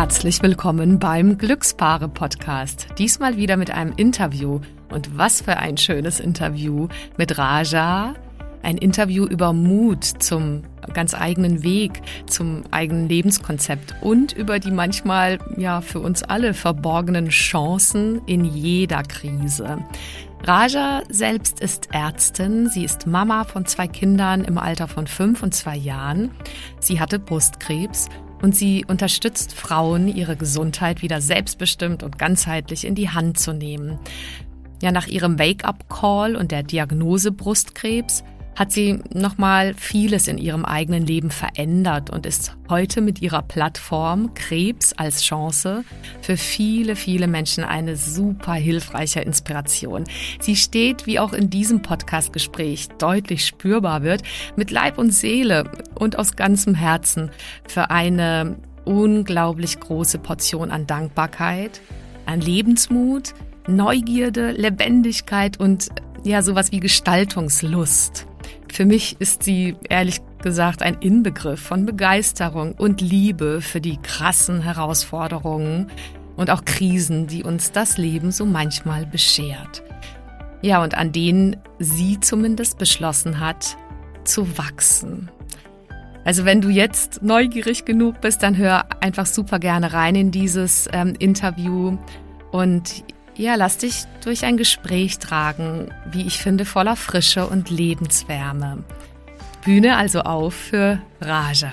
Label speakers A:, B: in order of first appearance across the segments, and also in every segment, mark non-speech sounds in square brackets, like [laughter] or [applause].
A: herzlich willkommen beim Glückspaare Podcast. Diesmal wieder mit einem Interview. Und was für ein schönes Interview mit Raja. Ein Interview über Mut zum ganz eigenen Weg, zum eigenen Lebenskonzept und über die manchmal ja für uns alle verborgenen Chancen in jeder Krise. Raja selbst ist Ärztin. Sie ist Mama von zwei Kindern im Alter von fünf und zwei Jahren. Sie hatte Brustkrebs und sie unterstützt Frauen, ihre Gesundheit wieder selbstbestimmt und ganzheitlich in die Hand zu nehmen. Ja, nach ihrem Wake-up-Call und der Diagnose Brustkrebs hat sie nochmal vieles in ihrem eigenen Leben verändert und ist heute mit ihrer Plattform Krebs als Chance für viele, viele Menschen eine super hilfreiche Inspiration. Sie steht, wie auch in diesem Podcast-Gespräch deutlich spürbar wird, mit Leib und Seele und aus ganzem Herzen für eine unglaublich große Portion an Dankbarkeit, an Lebensmut, Neugierde, Lebendigkeit und ja, sowas wie Gestaltungslust. Für mich ist sie ehrlich gesagt ein Inbegriff von Begeisterung und Liebe für die krassen Herausforderungen und auch Krisen, die uns das Leben so manchmal beschert. Ja, und an denen sie zumindest beschlossen hat, zu wachsen. Also wenn du jetzt neugierig genug bist, dann hör einfach super gerne rein in dieses ähm, Interview und ja, lass dich durch ein Gespräch tragen, wie ich finde, voller Frische und Lebenswärme. Bühne also auf für Raja.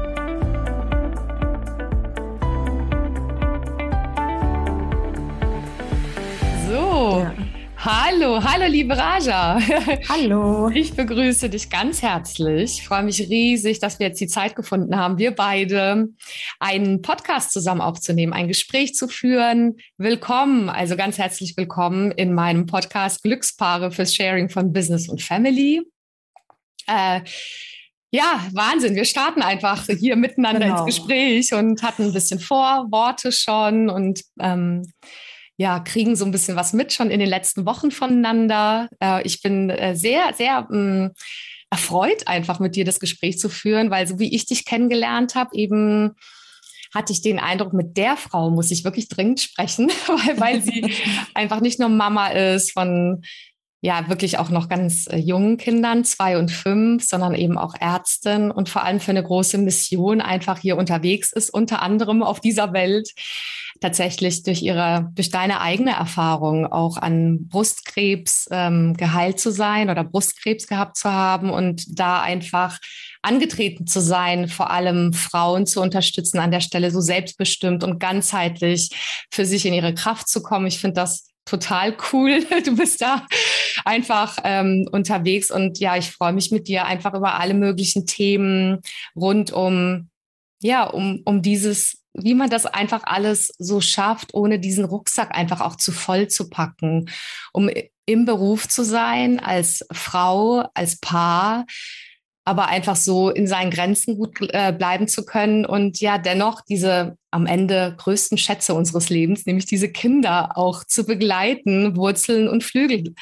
A: Hallo, hallo liebe Raja.
B: Hallo.
A: Ich begrüße dich ganz herzlich. Ich freue mich riesig, dass wir jetzt die Zeit gefunden haben, wir beide einen Podcast zusammen aufzunehmen, ein Gespräch zu führen. Willkommen, also ganz herzlich willkommen in meinem Podcast Glückspaare fürs Sharing von Business und Family. Äh, ja, Wahnsinn. Wir starten einfach hier miteinander genau. ins Gespräch und hatten ein bisschen Vorworte schon und ähm, ja, kriegen so ein bisschen was mit schon in den letzten Wochen voneinander. Äh, ich bin äh, sehr, sehr mh, mm, erfreut, einfach mit dir das Gespräch zu führen, weil so wie ich dich kennengelernt habe, eben hatte ich den Eindruck, mit der Frau muss ich wirklich dringend sprechen, [laughs] weil, weil sie [laughs] einfach nicht nur Mama ist von ja wirklich auch noch ganz äh, jungen Kindern, zwei und fünf, sondern eben auch Ärztin und vor allem für eine große Mission einfach hier unterwegs ist, unter anderem auf dieser Welt tatsächlich durch ihre, durch deine eigene Erfahrung auch an Brustkrebs ähm, geheilt zu sein oder Brustkrebs gehabt zu haben und da einfach angetreten zu sein, vor allem Frauen zu unterstützen, an der Stelle so selbstbestimmt und ganzheitlich für sich in ihre Kraft zu kommen. Ich finde das total cool. [laughs] Du bist da einfach ähm, unterwegs und ja, ich freue mich mit dir einfach über alle möglichen Themen rund um ja, um, um dieses wie man das einfach alles so schafft, ohne diesen Rucksack einfach auch zu voll zu packen, um im Beruf zu sein, als Frau, als Paar, aber einfach so in seinen Grenzen gut äh, bleiben zu können und ja dennoch diese am Ende größten Schätze unseres Lebens, nämlich diese Kinder auch zu begleiten, Wurzeln und Flügel,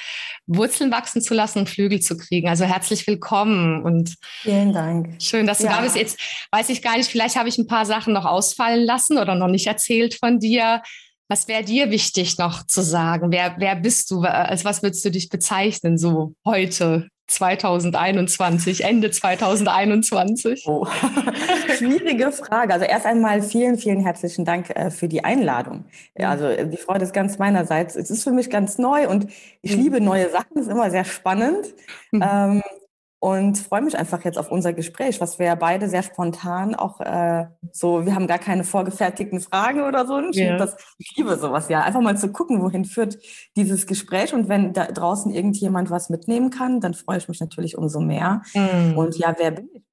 A: Wurzeln wachsen zu lassen und Flügel zu kriegen. Also herzlich willkommen und
B: vielen Dank.
A: Schön, dass du ja. da bist. Jetzt weiß ich gar nicht, vielleicht habe ich ein paar Sachen noch ausfallen lassen oder noch nicht erzählt von dir. Was wäre dir wichtig noch zu sagen? Wer, wer bist du? Als was würdest du dich bezeichnen so heute? 2021, Ende 2021? Oh. [laughs]
B: Schwierige Frage. Also erst einmal vielen, vielen herzlichen Dank äh, für die Einladung. Ja, also äh, die Freude ist ganz meinerseits. Es ist für mich ganz neu und ich mhm. liebe neue Sachen, das ist immer sehr spannend. Mhm. Ähm, und freue mich einfach jetzt auf unser Gespräch, was wir ja beide sehr spontan auch äh, so, wir haben gar keine vorgefertigten Fragen oder so. Ich, yeah. das, ich liebe sowas ja. Einfach mal zu gucken, wohin führt dieses Gespräch. Und wenn da draußen irgendjemand was mitnehmen kann, dann freue ich mich natürlich umso mehr. Mm. Und ja, wer bin ich?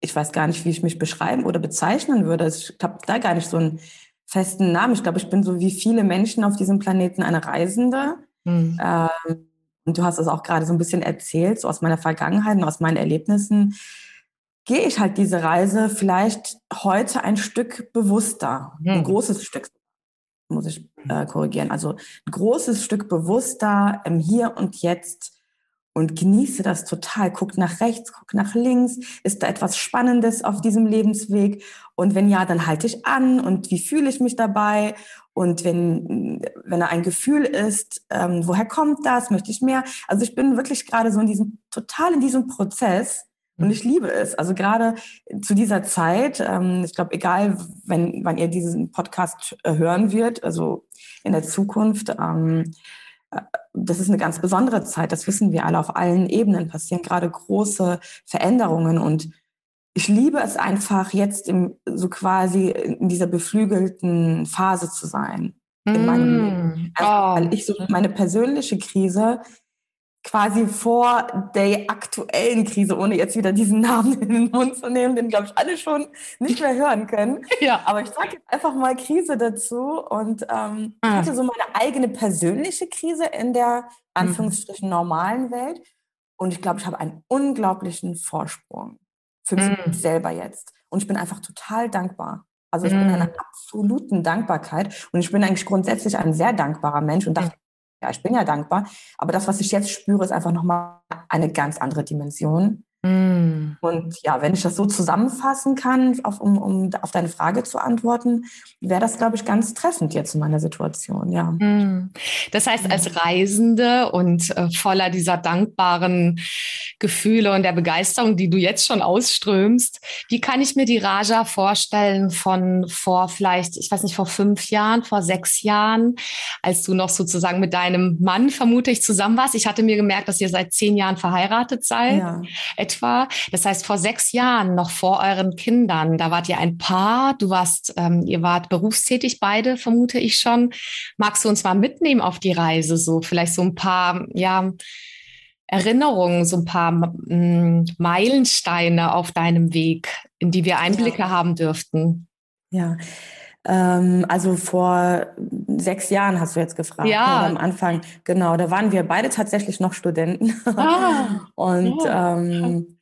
B: Ich weiß gar nicht, wie ich mich beschreiben oder bezeichnen würde. Ich habe da gar nicht so einen festen Namen. Ich glaube, ich bin so wie viele Menschen auf diesem Planeten eine Reisende. Mm. Ähm, und du hast es auch gerade so ein bisschen erzählt, so aus meiner Vergangenheit und aus meinen Erlebnissen, gehe ich halt diese Reise vielleicht heute ein Stück bewusster, mhm. ein hm. großes Stück, muss ich äh, korrigieren, also ein großes Stück bewusster im Hier und Jetzt und genieße das total. Guck nach rechts, guck nach links. Ist da etwas Spannendes auf diesem Lebensweg? Und wenn ja, dann halte ich an und wie fühle ich mich dabei? Und wenn, wenn da ein Gefühl ist, ähm, woher kommt das? Möchte ich mehr? Also ich bin wirklich gerade so in diesem, total in diesem Prozess. Und ich liebe es. Also gerade zu dieser Zeit, ähm, ich glaube, egal, wenn, wann ihr diesen Podcast äh, hören wird, also in der Zukunft, ähm, äh, das ist eine ganz besondere Zeit. Das wissen wir alle. Auf allen Ebenen passieren gerade große Veränderungen und ich liebe es einfach, jetzt im, so quasi in dieser beflügelten Phase zu sein in meinem mm. Leben. Also, oh. Weil ich so meine persönliche Krise quasi vor der aktuellen Krise, ohne jetzt wieder diesen Namen [laughs] in den Mund zu nehmen, den, glaube ich, alle schon nicht mehr hören können. [laughs] Ja. Aber ich sage jetzt einfach mal Krise dazu. Und ähm, ah. ich hatte so meine eigene persönliche Krise in der Anführungsstrichen normalen Welt. Und ich glaube, ich habe einen unglaublichen Vorsprung für mich mm. selber jetzt. Und ich bin einfach total dankbar. Also ich mm. bin in einer absoluten Dankbarkeit und ich bin eigentlich grundsätzlich ein sehr dankbarer Mensch und dachte, ja, ich bin ja dankbar. Aber das, was ich jetzt spüre, ist einfach nochmal eine ganz andere Dimension. Mm. Und ja, wenn ich das so zusammenfassen kann, auf, um, um auf deine Frage zu antworten, wäre das, glaube ich, ganz treffend jetzt in meiner Situation, ja. Mm.
A: Das heißt, als Reisende und äh, voller dieser dankbaren Gefühle und der Begeisterung, die du jetzt schon ausströmst, wie kann ich mir die Raja vorstellen von vor vielleicht, ich weiß nicht, vor fünf Jahren, vor sechs Jahren, als du noch sozusagen mit deinem Mann, vermute ich, zusammen warst? Ich hatte mir gemerkt, dass ihr seit zehn Jahren verheiratet seid. Ja etwa. Das heißt, vor sechs Jahren, noch vor euren Kindern, da wart ihr ein Paar, du warst, ähm, ihr wart berufstätig beide, vermute ich schon. Magst du uns mal mitnehmen auf die Reise, so vielleicht so ein paar, ja, Erinnerungen, so ein paar mm, Meilensteine auf deinem Weg, in die wir Einblicke ja. haben dürften?
B: Ja, ähm, also vor sechs Jahren hast du jetzt gefragt. Ja. Ne, am Anfang, genau, da waren wir beide tatsächlich noch Studenten. Ah. [laughs] Und ja. Ähm,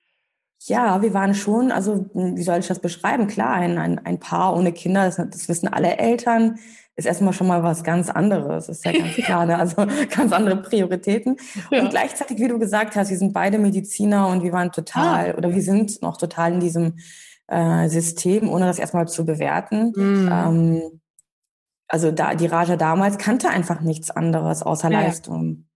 B: ja, wir waren schon, also wie soll ich das beschreiben? Klar, ein, ein, ein Paar ohne Kinder, das, das wissen alle Eltern, ist erstmal schon mal was ganz anderes, ist ja ganz [laughs] klar, ne? also ganz andere Prioritäten. Ja. Und gleichzeitig, wie du gesagt hast, wir sind beide Mediziner und wir waren total, ah. oder wir sind noch total in diesem äh, System, ohne das erstmal zu bewerten. Mhm. Ähm, also da, die Raja damals kannte einfach nichts anderes außer ja. Leistung.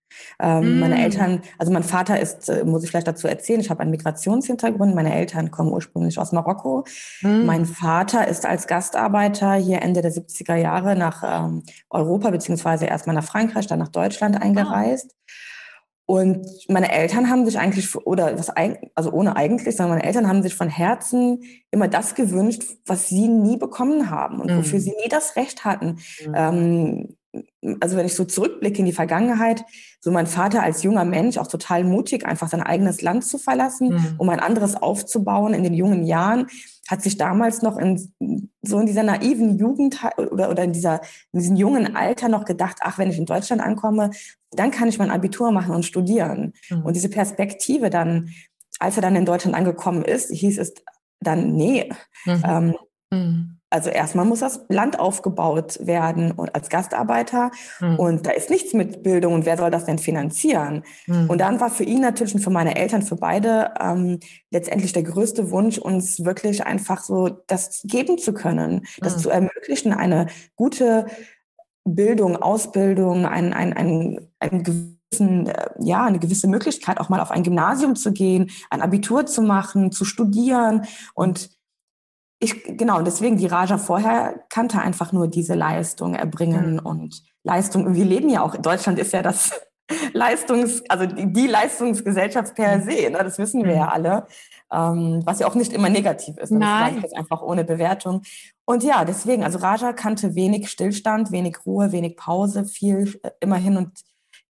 B: Ähm, mm. Meine Eltern, also mein Vater ist, äh, muss ich vielleicht dazu erzählen, ich habe einen Migrationshintergrund. Meine Eltern kommen ursprünglich aus Marokko. Mm. Mein Vater ist als Gastarbeiter hier Ende der 70er Jahre nach ähm, Europa, beziehungsweise erstmal nach Frankreich, dann nach Deutschland eingereist. Ah. Und meine Eltern haben sich eigentlich, oder was, also ohne eigentlich, sondern meine Eltern haben sich von Herzen immer das gewünscht, was sie nie bekommen haben und mhm. wofür sie nie das Recht hatten. Mhm. Ähm, also wenn ich so zurückblicke in die Vergangenheit, so mein Vater als junger Mensch auch total mutig, einfach sein eigenes Land zu verlassen, mhm. um ein anderes aufzubauen in den jungen Jahren, hat sich damals noch in so in dieser naiven Jugend oder, oder in, dieser, in diesem jungen Alter noch gedacht, ach, wenn ich in Deutschland ankomme, dann kann ich mein Abitur machen und studieren. Mhm. Und diese Perspektive dann, als er dann in Deutschland angekommen ist, hieß es dann, nee, mhm. Ähm, mhm. Also erstmal muss das Land aufgebaut werden und als Gastarbeiter. Mhm. Und da ist nichts mit Bildung und wer soll das denn finanzieren? Mhm. Und dann war für ihn natürlich und für meine Eltern, für beide ähm, letztendlich der größte Wunsch, uns wirklich einfach so das geben zu können, das mhm. zu ermöglichen, eine gute Bildung, Ausbildung, ein, ein, ein, ein gewissen, äh, ja, eine gewisse Möglichkeit, auch mal auf ein Gymnasium zu gehen, ein Abitur zu machen, zu studieren und ich, genau, deswegen, die Raja vorher kannte einfach nur diese Leistung erbringen mhm. und Leistung. Wir leben ja auch, Deutschland ist ja das [laughs] Leistungs, also die, die Leistungsgesellschaft per mhm. se, ne, das wissen wir ja mhm. alle, ähm, was ja auch nicht immer negativ ist. Ne, das sage ich jetzt einfach ohne Bewertung. Und ja, deswegen, also Raja kannte wenig Stillstand, wenig Ruhe, wenig Pause, viel äh, immer hin und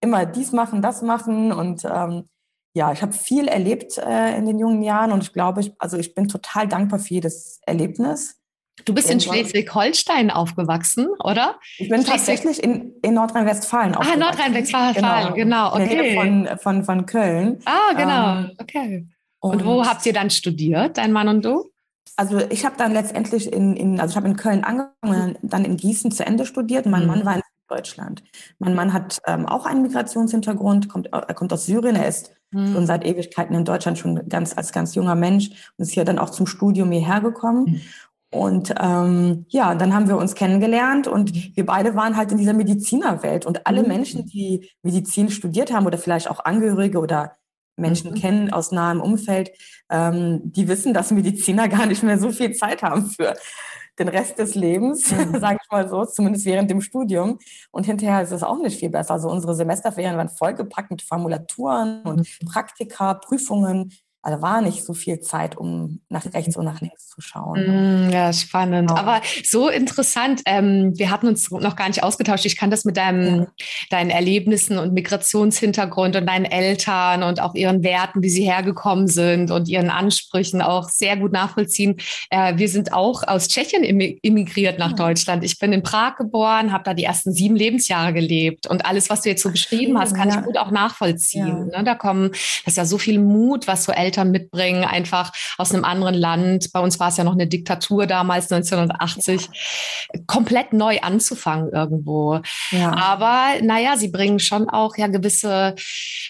B: immer dies machen, das machen und ähm, ja, ich habe viel erlebt äh, in den jungen Jahren und ich glaube, ich, also ich bin total dankbar für jedes Erlebnis.
A: Du bist in Schleswig-Holstein aufgewachsen, oder?
B: Ich bin tatsächlich in, in Nordrhein-Westfalen
A: aufgewachsen. Ah, Nordrhein-Westfalen, genau. genau. okay.
B: Von, von, von Köln.
A: Ah, genau. Ähm, okay. Und, und, wo habt ihr dann studiert, dein Mann und du?
B: Also ich habe dann letztendlich in, in also ich habe in Köln angefangen, dann in Gießen zu Ende studiert. Mein mhm. Mann war in Deutschland. Mein Mann hat ähm, auch einen Migrationshintergrund, kommt, er kommt aus Syrien, er ist mhm. schon seit Ewigkeiten in Deutschland, schon ganz als ganz junger Mensch und ist hier dann auch zum Studium hierher gekommen. Mhm. Und ähm, ja, dann haben wir uns kennengelernt und wir beide waren halt in dieser Medizinerwelt. Und alle mhm. Menschen, die Medizin studiert haben oder vielleicht auch Angehörige oder Menschen mhm. kennen aus nahem Umfeld, ähm, die wissen, dass Mediziner [laughs] gar nicht mehr so viel Zeit haben für den Rest des Lebens, mhm. [laughs] sage ich mal so, zumindest während dem Studium. Und hinterher ist es auch nicht viel besser. Also unsere Semesterferien waren vollgepackt mit Formulaturen und mhm. Praktika, Prüfungen. Also war nicht so viel Zeit, um nach rechts und nach links zu schauen.
A: Mm, ja, spannend. Genau. Aber so interessant. Ähm, wir hatten uns noch gar nicht ausgetauscht. Ich kann das mit deinem, ja. deinen Erlebnissen und Migrationshintergrund und deinen Eltern und auch ihren Werten, wie sie hergekommen sind und ihren Ansprüchen auch sehr gut nachvollziehen. Äh, wir sind auch aus Tschechien immigriert nach ja. Deutschland. Ich bin in Prag geboren, habe da die ersten sieben Lebensjahre gelebt. Und alles, was du jetzt so beschrieben hast, kann ja. ich gut auch nachvollziehen. Ne? Da kommen, das ist ja so viel Mut, was so Eltern Eltern mitbringen, einfach aus einem anderen Land. Bei uns war es ja noch eine Diktatur damals, 1980, komplett neu anzufangen irgendwo. Ja. Aber naja, sie bringen schon auch ja gewisse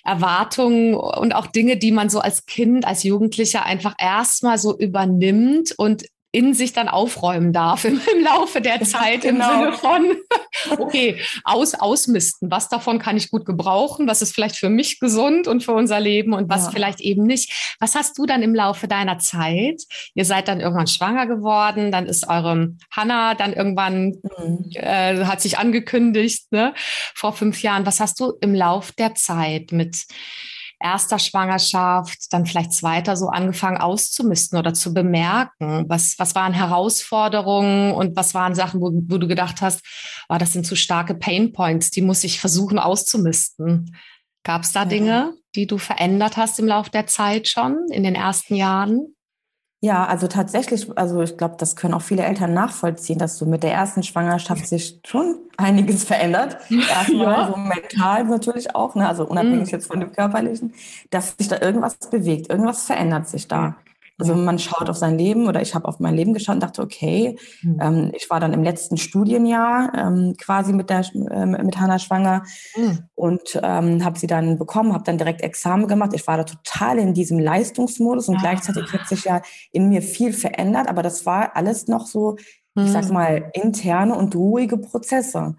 A: Erwartungen und auch Dinge, die man so als Kind, als Jugendlicher einfach erstmal so übernimmt und in sich dann aufräumen darf im, im Laufe der Zeit genau. im Sinne von, [laughs] okay, aus, ausmisten. Was davon kann ich gut gebrauchen? Was ist vielleicht für mich gesund und für unser Leben und was ja. vielleicht eben nicht? Was hast du dann im Laufe deiner Zeit? Ihr seid dann irgendwann schwanger geworden, dann ist eure Hanna dann irgendwann, mhm. äh, hat sich angekündigt, ne, vor fünf Jahren. Was hast du im Lauf der Zeit mit erster Schwangerschaft, dann vielleicht zweiter so angefangen auszumisten oder zu bemerken? Was, was waren Herausforderungen und was waren Sachen, wo, wo du gedacht hast, oh, das sind zu starke Pain Points, die muss ich versuchen auszumisten? Gab es da ja. Dinge, die du verändert hast im Laufe der Zeit schon, in den ersten Jahren?
B: Ja, also tatsächlich, also ich glaube, das können auch viele Eltern nachvollziehen, dass so mit der ersten Schwangerschaft sich schon einiges verändert. [laughs] Erstmal ja. so mental natürlich auch, ne? also unabhängig mhm. jetzt von dem körperlichen, dass sich da irgendwas bewegt, irgendwas verändert sich da. Also man schaut auf sein Leben oder ich habe auf mein Leben geschaut und dachte, okay, mhm. ähm, ich war dann im letzten Studienjahr ähm, quasi mit der äh, mit Hanna schwanger mhm. und ähm, habe sie dann bekommen, habe dann direkt Examen gemacht. Ich war da total in diesem Leistungsmodus und ah. gleichzeitig hat sich ja in mir viel verändert, aber das war alles noch so, mhm. ich sag hm. mal, interne und ruhige Prozesse.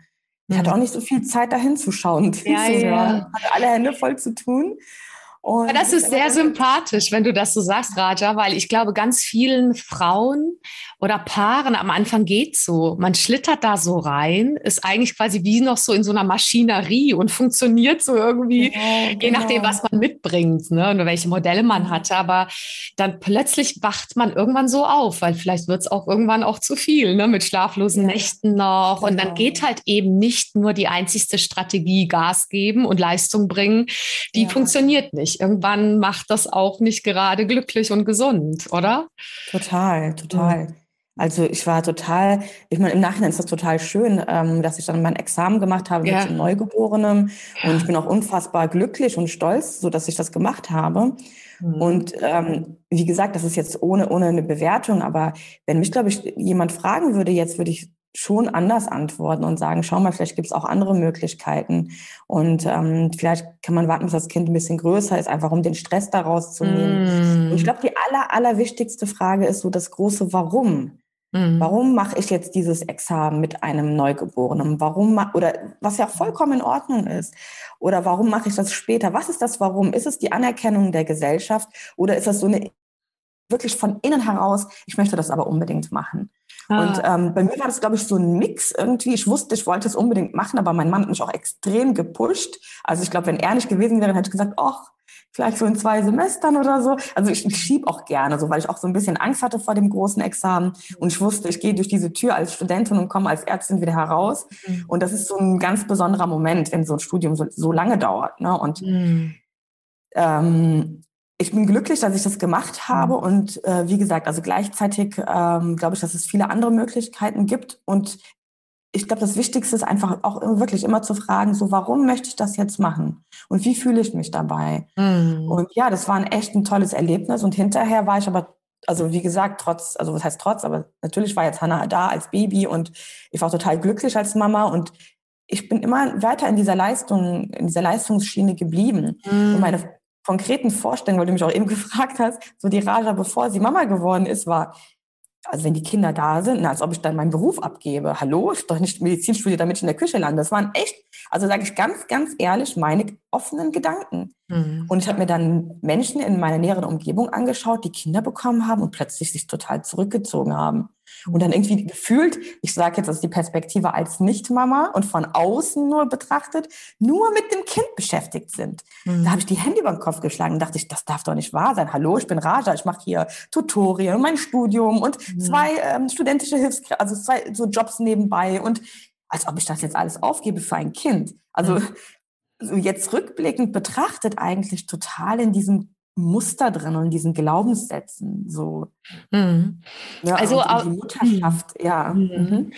B: Ich hatte hm. auch nicht so viel Zeit, dahin zu schauen. Ja, ja. hatte alle Hände voll zu tun.
A: Und das ist sehr sympathisch, wenn du das so sagst, Raja, weil ich glaube, ganz vielen Frauen oder Paaren am Anfang geht so. Man schlittert da so rein, ist eigentlich quasi wie noch so in so einer Maschinerie und funktioniert so irgendwie, genau, je genau. nachdem, was man mitbringt, ne, und welche Modelle man hatte. Aber dann plötzlich wacht man irgendwann so auf, weil vielleicht wird es auch irgendwann auch zu viel, ne, mit schlaflosen ja. Nächten noch. Genau. Und dann genau. geht halt eben nicht nur die einzigste Strategie Gas geben und Leistung bringen, die ja. funktioniert nicht. Irgendwann macht das auch nicht gerade glücklich und gesund, oder?
B: Total, total. Mhm. Also ich war total, ich meine, im Nachhinein ist das total schön, ähm, dass ich dann mein Examen gemacht habe ja. mit dem Neugeborenem. Und ich bin auch unfassbar glücklich und stolz, so dass ich das gemacht habe. Mhm. Und ähm, wie gesagt, das ist jetzt ohne, ohne eine Bewertung, aber wenn mich, glaube ich, jemand fragen würde, jetzt würde ich schon anders antworten und sagen, schau mal, vielleicht gibt es auch andere Möglichkeiten. Und ähm, vielleicht kann man warten, bis das Kind ein bisschen größer ist, einfach um den Stress daraus zu nehmen. Mm. Und ich glaube, die aller, aller wichtigste Frage ist so das große Warum. Mhm. Warum mache ich jetzt dieses Examen mit einem Neugeborenen? Warum oder was ja vollkommen in Ordnung ist? Oder warum mache ich das später? Was ist das Warum? Ist es die Anerkennung der Gesellschaft oder ist das so eine wirklich von innen heraus? Ich möchte das aber unbedingt machen. Ah. Und ähm, bei mir war das, glaube ich, so ein Mix irgendwie. Ich wusste, ich wollte es unbedingt machen, aber mein Mann hat mich auch extrem gepusht. Also ich glaube, wenn er nicht gewesen wäre, hätte ich gesagt, ach, vielleicht so in zwei Semestern oder so. Also ich, ich schieb auch gerne, so weil ich auch so ein bisschen Angst hatte vor dem großen Examen und ich wusste, ich gehe durch diese Tür als Studentin und komme als Ärztin wieder heraus. Mhm. Und das ist so ein ganz besonderer Moment, wenn so ein Studium so, so lange dauert. Ne? Und mhm. ähm, ich bin glücklich, dass ich das gemacht habe. Mhm. Und äh, wie gesagt, also gleichzeitig ähm, glaube ich, dass es viele andere Möglichkeiten gibt. Und ich glaube, das Wichtigste ist einfach auch wirklich immer zu fragen, so warum möchte ich das jetzt machen und wie fühle ich mich dabei? Mhm. Und ja, das war ein echt ein tolles Erlebnis und hinterher war ich aber, also wie gesagt, trotz, also was heißt trotz, aber natürlich war jetzt Hannah da als Baby und ich war total glücklich als Mama und ich bin immer weiter in dieser Leistung, in dieser Leistungsschiene geblieben. Mhm. Und meine konkreten Vorstellungen, weil du mich auch eben [laughs] gefragt hast, so die Raja, bevor sie Mama geworden ist, war, also wenn die Kinder da sind, na, als ob ich dann meinen Beruf abgebe. Hallo, ich doch nicht Medizinstudie, damit ich in der Küche lande. Das waren echt, also sage ich ganz, ganz ehrlich, meine offenen Gedanken. Mhm. Und ich habe mir dann Menschen in meiner näheren Umgebung angeschaut, die Kinder bekommen haben und plötzlich sich total zurückgezogen haben und dann irgendwie gefühlt, ich sage jetzt aus die Perspektive als Nicht-Mama und von außen nur betrachtet, nur mit dem Kind beschäftigt sind. Mhm. Da habe ich die Hände über den Kopf geschlagen und dachte ich, das darf doch nicht wahr sein. Hallo, ich bin Raja, ich mache hier Tutorien, mein Studium und mhm. zwei ähm, studentische Hilfskräfte, also zwei so Jobs nebenbei und als ob ich das jetzt alles aufgebe für ein Kind. Also mhm. jetzt rückblickend betrachtet eigentlich total in diesem Muster drin und diesen Glaubenssätzen so. Mhm.
A: Ja, also auch, die Mutterschaft, mhm. ja. Mhm. mhm.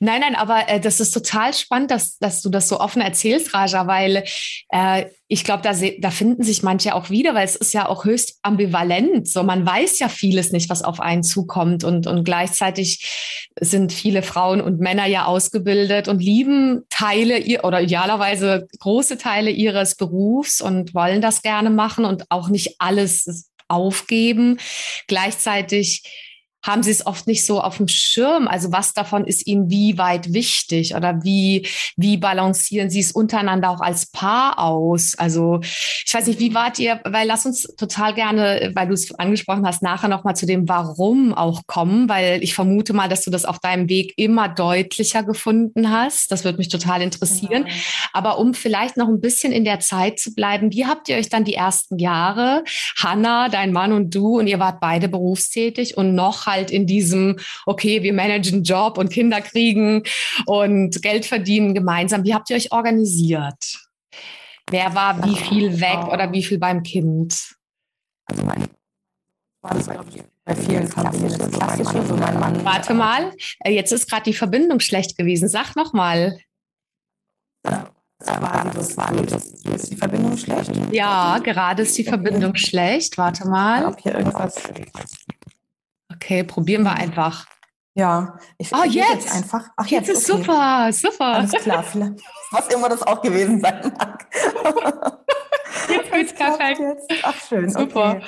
A: Nein, nein, aber äh, das ist total spannend, dass, dass du das so offen erzählst, Raja, weil äh, ich glaube, da, da finden sich manche auch wieder, weil es ist ja auch höchst ambivalent. So, man weiß ja vieles nicht, was auf einen zukommt und, und gleichzeitig sind viele Frauen und Männer ja ausgebildet und lieben Teile ihr oder idealerweise große Teile ihres Berufs und wollen das gerne machen und auch nicht alles aufgeben. Gleichzeitig haben sie es oft nicht so auf dem Schirm. Also was davon ist ihnen wie weit wichtig oder wie, wie balancieren sie es untereinander auch als Paar aus? Also ich weiß nicht, wie wart ihr, weil lass uns total gerne, weil du es angesprochen hast, nachher nochmal zu dem Warum auch kommen, weil ich vermute mal, dass du das auf deinem Weg immer deutlicher gefunden hast. Das würde mich total interessieren. Genau. Aber um vielleicht noch ein bisschen in der Zeit zu bleiben, wie habt ihr euch dann die ersten Jahre, Hanna, dein Mann und du, und ihr wart beide berufstätig und noch halt in diesem, okay, wir managen Job und Kinder kriegen und Geld verdienen gemeinsam. Wie habt ihr euch organisiert? Wer war wie viel weg oder wie viel beim Kind? Also mein war das, glaube ich, bei vielen Familien das Klassische. So mein Mann, Warte mal, äh, jetzt ist gerade die Verbindung schlecht gewesen. Sag noch mal. ist die Verbindung schlecht? Ja, gerade ist die Verbindung schlecht. Warte mal. Ob hier irgendwas Okay, probieren wir einfach.
B: Ja,
A: ich oh, jetzt. jetzt einfach. Ach, jetzt, jetzt ist okay. super, super.
B: Alles klar, [laughs] was immer das auch gewesen sein mag. [laughs]
A: jetzt geht's perfekt. Jetzt. Ach, schön. Super. Okay.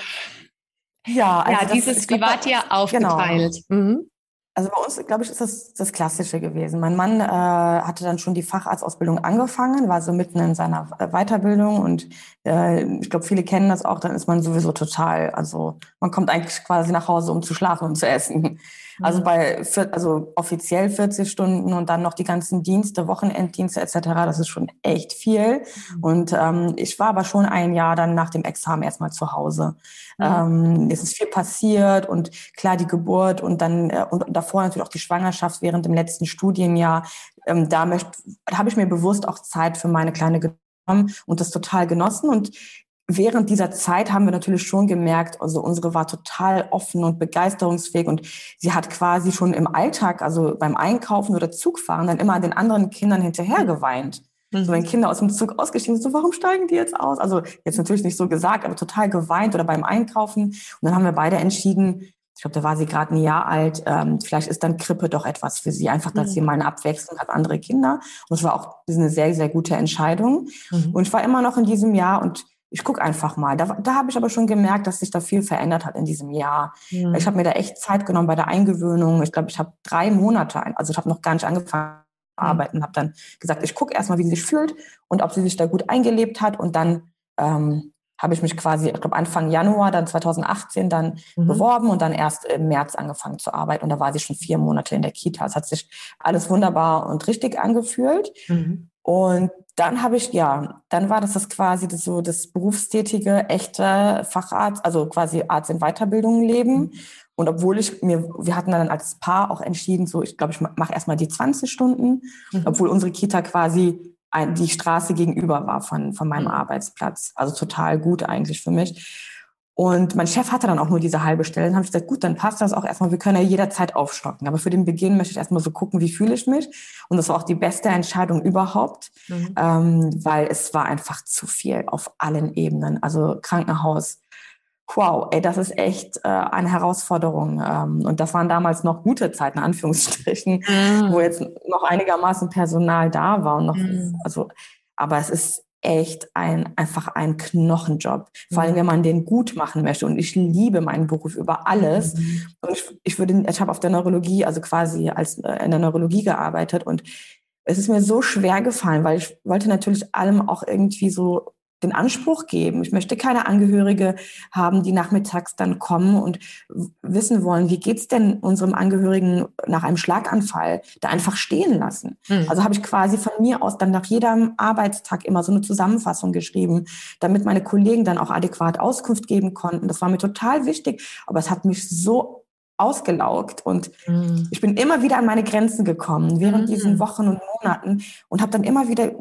A: Ja, also ja, dieses, wie wart ihr aufgeteilt? Genau. Mhm.
B: Also bei uns, glaube ich, ist das das Klassische gewesen. Mein Mann äh, hatte dann schon die Facharztausbildung angefangen, war so mitten in seiner Weiterbildung und äh, ich glaube, viele kennen das auch, dann ist man sowieso total, also man kommt eigentlich quasi nach Hause, um zu schlafen und zu essen. Also bei, also offiziell 40 Stunden und dann noch die ganzen Dienste, Wochenenddienste etc., das ist schon echt viel. Mhm. Und ähm, ich war aber schon ein Jahr dann nach dem Examen erstmal zu Hause. Ähm, es ist viel passiert und klar die Geburt und dann äh, und davor natürlich auch die Schwangerschaft während dem letzten Studienjahr. Ähm, da da habe ich mir bewusst auch Zeit für meine kleine genommen und das total genossen und während dieser Zeit haben wir natürlich schon gemerkt, also unsere war total offen und begeisterungsfähig und sie hat quasi schon im Alltag, also beim Einkaufen oder Zugfahren, dann immer den anderen Kindern hinterher geweint. Mhm. So wenn Kinder aus dem Zug ausgestiegen sind, so warum steigen die jetzt aus? Also jetzt natürlich nicht so gesagt, aber total geweint oder beim Einkaufen. Und dann haben wir beide entschieden, ich glaube, da war sie gerade ein Jahr alt, ähm, vielleicht ist dann Krippe doch etwas für sie. Einfach, dass mhm. sie mal eine Abwechslung hat, andere Kinder. Und es war auch eine sehr, sehr gute Entscheidung. Mhm. Und ich war immer noch in diesem Jahr und ich gucke einfach mal. Da, da habe ich aber schon gemerkt, dass sich da viel verändert hat in diesem Jahr. Mhm. Ich habe mir da echt Zeit genommen bei der Eingewöhnung. Ich glaube, ich habe drei Monate, also ich habe noch gar nicht angefangen zu mhm. arbeiten, habe dann gesagt, ich gucke erstmal, wie sie sich fühlt und ob sie sich da gut eingelebt hat. Und dann ähm, habe ich mich quasi, ich glaube Anfang Januar, dann 2018 dann mhm. beworben und dann erst im März angefangen zu arbeiten. Und da war sie schon vier Monate in der Kita. Es hat sich alles wunderbar und richtig angefühlt. Mhm. Und dann habe ich, ja, dann war das das quasi das, so das berufstätige, echte Facharzt, also quasi Arzt in Weiterbildung leben. Mhm. Und obwohl ich mir, wir hatten dann als Paar auch entschieden, so, ich glaube, ich mache erstmal die 20 Stunden, mhm. obwohl unsere Kita quasi ein, die Straße gegenüber war von, von meinem mhm. Arbeitsplatz. Also total gut eigentlich für mich. Und mein Chef hatte dann auch nur diese halbe Stelle. Dann habe ich gesagt, gut, dann passt das auch erstmal. Wir können ja jederzeit aufstocken. Aber für den Beginn möchte ich erstmal so gucken, wie fühle ich mich. Und das war auch die beste Entscheidung überhaupt, mhm. ähm, weil es war einfach zu viel auf allen Ebenen. Also Krankenhaus, wow, ey, das ist echt äh, eine Herausforderung. Ähm, und das waren damals noch gute Zeiten, in Anführungsstrichen, mhm. wo jetzt noch einigermaßen Personal da war. Und noch, mhm. also, aber es ist echt ein, einfach ein Knochenjob. Vor allem, wenn man den gut machen möchte. Und ich liebe meinen Beruf über alles. Mhm. Und ich, ich würde, ich habe auf der Neurologie, also quasi als äh, in der Neurologie gearbeitet und es ist mir so schwer gefallen, weil ich wollte natürlich allem auch irgendwie so den Anspruch geben. Ich möchte keine Angehörige haben, die nachmittags dann kommen und wissen wollen, wie geht's denn unserem Angehörigen nach einem Schlaganfall, da einfach stehen lassen. Mhm. Also habe ich quasi von mir aus dann nach jedem Arbeitstag immer so eine Zusammenfassung geschrieben, damit meine Kollegen dann auch adäquat Auskunft geben konnten. Das war mir total wichtig, aber es hat mich so ausgelaugt und mhm. ich bin immer wieder an meine Grenzen gekommen während mhm. diesen Wochen und Monaten und habe dann immer wieder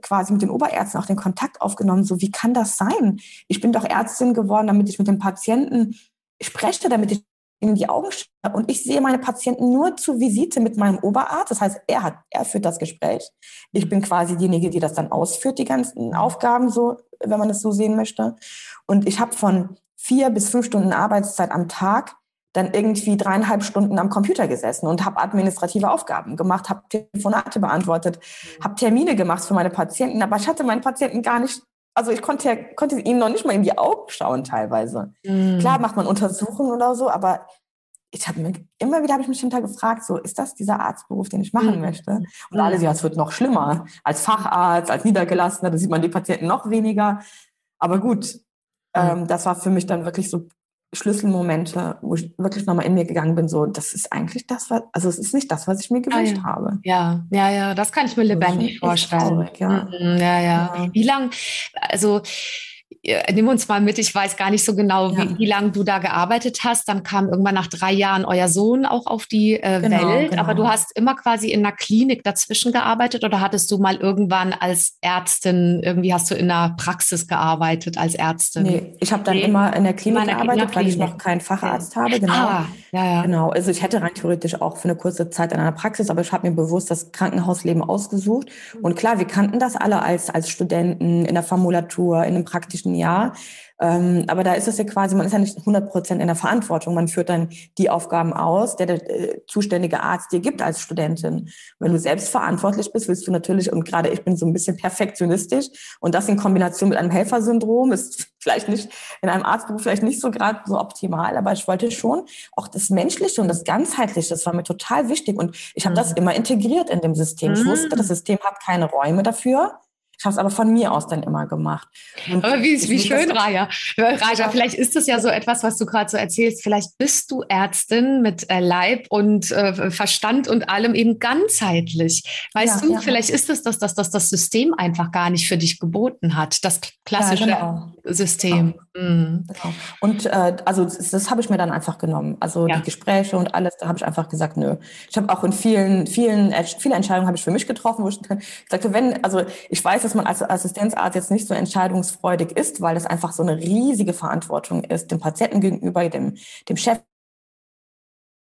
B: quasi mit den Oberärzten auch den Kontakt aufgenommen, so wie kann das sein? Ich bin doch Ärztin geworden, damit ich mit den Patienten spreche, damit ich in die Augen schaue. Und ich sehe meine Patienten nur zur Visite mit meinem Oberarzt. Das heißt, er hat, er führt das Gespräch. Ich bin quasi diejenige, die das dann ausführt, die ganzen Aufgaben, so, wenn man es so sehen möchte. Und ich habe von vier bis fünf Stunden Arbeitszeit am Tag dann irgendwie dreieinhalb Stunden am Computer gesessen und habe administrative Aufgaben gemacht, habe Telefonate beantwortet, mhm. habe Termine gemacht für meine Patienten, aber ich hatte meinen Patienten gar nicht, also ich konnte, konnte ihnen noch nicht mal in die Augen schauen teilweise. Mhm. Klar macht man Untersuchungen oder so, aber ich habe mir immer wieder habe ich mich hinter gefragt, so ist das dieser Arztberuf, den ich machen mhm. möchte? Und alle, ja, es wird noch schlimmer als Facharzt, als Niedergelassener, da sieht man die Patienten noch weniger. Aber gut, ähm, das war für mich dann wirklich so Schlüsselmomente, wo ich wirklich nochmal in mir gegangen bin, so, das ist eigentlich das, was, also es ist nicht das, was ich mir gewünscht
A: ah, ja.
B: habe.
A: Ja, ja, ja, das kann ich mir lebendig vorstellen. Traurig, ja. Mhm, ja, ja. ja. Wie lang, also nimm uns mal mit, ich weiß gar nicht so genau, ja. wie, wie lange du da gearbeitet hast. Dann kam irgendwann nach drei Jahren euer Sohn auch auf die äh, genau, Welt. Genau. Aber du hast immer quasi in einer Klinik dazwischen gearbeitet oder hattest du mal irgendwann als Ärztin, irgendwie hast du in einer Praxis gearbeitet als Ärztin? Nee,
B: ich habe dann nee. immer in der Klinik gearbeitet, Klinik. weil ich noch keinen Facharzt habe. Genau. Ah, ja, ja. Genau. Also ich hätte rein theoretisch auch für eine kurze Zeit in einer Praxis, aber ich habe mir bewusst das Krankenhausleben ausgesucht. Und klar, wir kannten das alle als, als Studenten in der Formulatur, in einem praktischen nächsten Jahr. Ähm, aber da ist es ja quasi, man ist ja nicht 100 Prozent in der Verantwortung. Man führt dann die Aufgaben aus, der der äh, zuständige Arzt dir gibt als Studentin. Wenn du selbst verantwortlich bist, willst du natürlich, und gerade ich bin so ein bisschen perfektionistisch, und das in Kombination mit einem Helfersyndrom ist [laughs] vielleicht nicht in einem Arztberuf vielleicht nicht so gerade so optimal, aber ich wollte schon auch das Menschliche und das Ganzheitliche, das war mir total wichtig. Und ich habe mhm. das immer integriert in dem System. Ich wusste, das mhm. System hat keine Räume dafür. Ich habe es aber von mir aus dann immer gemacht.
A: Und aber wie, wie schön, Raja. Raja, vielleicht ist das ja so etwas, was du gerade so erzählst. Vielleicht bist du Ärztin mit äh, Leib und äh, Verstand und allem eben ganzheitlich. Weißt ja, du, ja. vielleicht ist es das, dass das, das System einfach gar nicht für dich geboten hat. Das klassische ja, genau. System.
B: Genau. Mhm. Genau. Und äh, also das, das habe ich mir dann einfach genommen. Also die Gespräche und alles, da habe ich einfach gesagt, nö. Ich habe auch in vielen, vielen, viele Entscheidungen habe ich für mich getroffen, wo ich sagte, wenn, also ich weiß, dass dass man als Assistenzarzt jetzt nicht so entscheidungsfreudig ist, weil das einfach so eine riesige Verantwortung ist, dem Patienten gegenüber, dem, dem Chef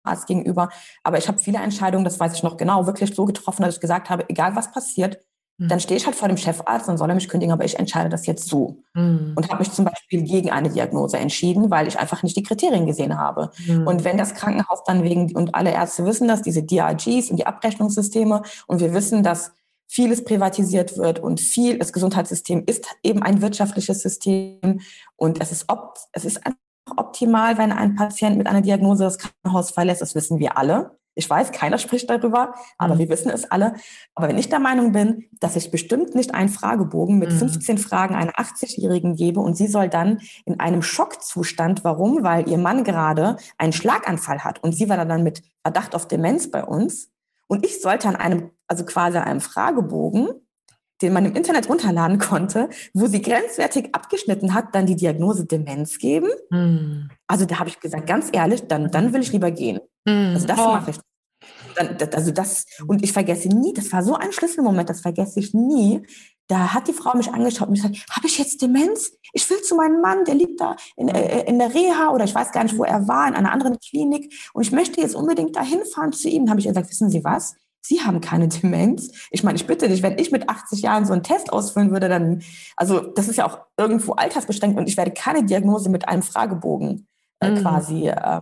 B: Arzt gegenüber. Aber ich habe viele Entscheidungen, das weiß ich noch genau, wirklich so getroffen, dass ich gesagt habe, egal was passiert, mhm. dann stehe ich halt vor dem Chefarzt und soll er mich kündigen, aber ich entscheide das jetzt so. Mhm. Und habe mich zum Beispiel gegen eine Diagnose entschieden, weil ich einfach nicht die Kriterien gesehen habe. Mhm. Und wenn das Krankenhaus dann wegen, und alle Ärzte wissen das, diese DRGs und die Abrechnungssysteme, und wir wissen, dass vieles privatisiert wird und viel, das Gesundheitssystem ist eben ein wirtschaftliches System und es ist, op, es ist einfach optimal, wenn ein Patient mit einer Diagnose das Krankenhaus verlässt, das wissen wir alle. Ich weiß, keiner spricht darüber, aber mhm. wir wissen es alle. Aber wenn ich der Meinung bin, dass ich bestimmt nicht einen Fragebogen mit mhm. 15 Fragen einer 80-Jährigen gebe und sie soll dann in einem Schockzustand, warum? Weil ihr Mann gerade einen Schlaganfall hat und sie war dann mit Verdacht auf Demenz bei uns und ich sollte an einem, also quasi einem Fragebogen den man im Internet runterladen konnte, wo sie grenzwertig abgeschnitten hat, dann die Diagnose Demenz geben. Mhm. Also da habe ich gesagt, ganz ehrlich, dann, dann will ich lieber gehen. Mhm. Also das oh. mache ich. Dann, also das, und ich vergesse nie, das war so ein Schlüsselmoment, das vergesse ich nie. Da hat die Frau mich angeschaut und gesagt, habe ich jetzt Demenz? Ich will zu meinem Mann, der liegt da in, äh, in der Reha oder ich weiß gar nicht, wo er war, in einer anderen Klinik. Und ich möchte jetzt unbedingt dahin fahren zu ihm. Da habe ich gesagt, wissen Sie was? Sie haben keine Demenz. Ich meine, ich bitte dich, wenn ich mit 80 Jahren so einen Test ausfüllen würde, dann, also das ist ja auch irgendwo altersbeschränkt und ich werde keine Diagnose mit einem Fragebogen äh, mhm. quasi äh,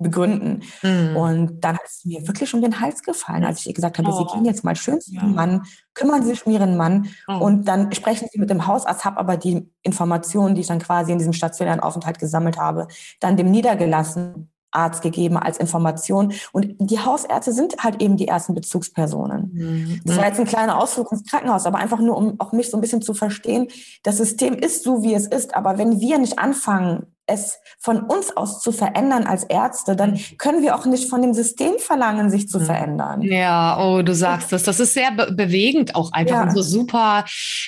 B: begründen. Mhm. Und dann hat es mir wirklich um den Hals gefallen, als ich ihr gesagt habe, oh. Sie gehen jetzt mal schön zu Ihrem ja. Mann, kümmern Sie sich um Ihren Mann oh. und dann sprechen Sie mit dem Hausarzt, habe aber die Informationen, die ich dann quasi in diesem stationären Aufenthalt gesammelt habe, dann dem niedergelassen Arzt gegeben als Information. Und die Hausärzte sind halt eben die ersten Bezugspersonen. Mhm. Das war jetzt ein kleiner Ausflug ins Krankenhaus, aber einfach nur, um auch mich so ein bisschen zu verstehen, das System ist so, wie es ist. Aber wenn wir nicht anfangen, es von uns aus zu verändern als Ärzte, dann können wir auch nicht von dem System verlangen, sich zu hm. verändern.
A: Ja, oh, du sagst das. Das ist sehr be bewegend auch einfach ja. und so super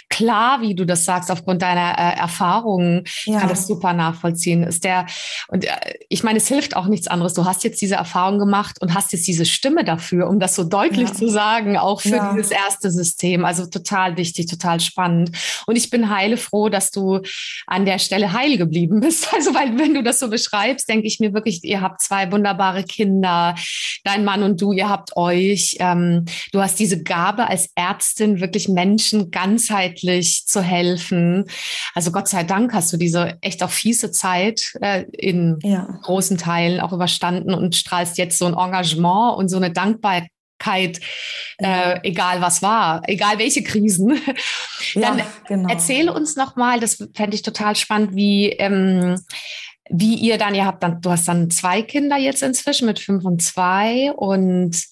A: klar, wie du das sagst, aufgrund deiner äh, Erfahrungen. Ja. Kann das super nachvollziehen. Ist der, und äh, ich meine, es hilft auch nichts anderes. Du hast jetzt diese Erfahrung gemacht und hast jetzt diese Stimme dafür, um das so deutlich ja. zu sagen, auch für dieses erste System. Also total wichtig, total spannend. Und ich bin heilefroh, dass du an der Stelle heil geblieben bist. [laughs] Also also, [laughs] weil wenn du das so beschreibst, denke ich mir wirklich, ihr habt zwei wunderbare Kinder, dein Mann und du, ihr habt euch. Ähm, du hast diese Gabe als Ärztin, wirklich Menschen ganzheitlich zu helfen. Also Gott sei Dank hast du diese echt auch fiese Zeit äh, in ja. großen Teilen auch überstanden und strahlst jetzt so ein Engagement und so eine Dankbarkeit äh, egal was war, egal welche Krisen. [laughs] Dann ja, genau. erzähle uns noch mal, das fände ich total spannend, wie ähm, wie ihr dann, ihr habt dann, du hast dann zwei Kinder jetzt inzwischen mit fünf und zwei und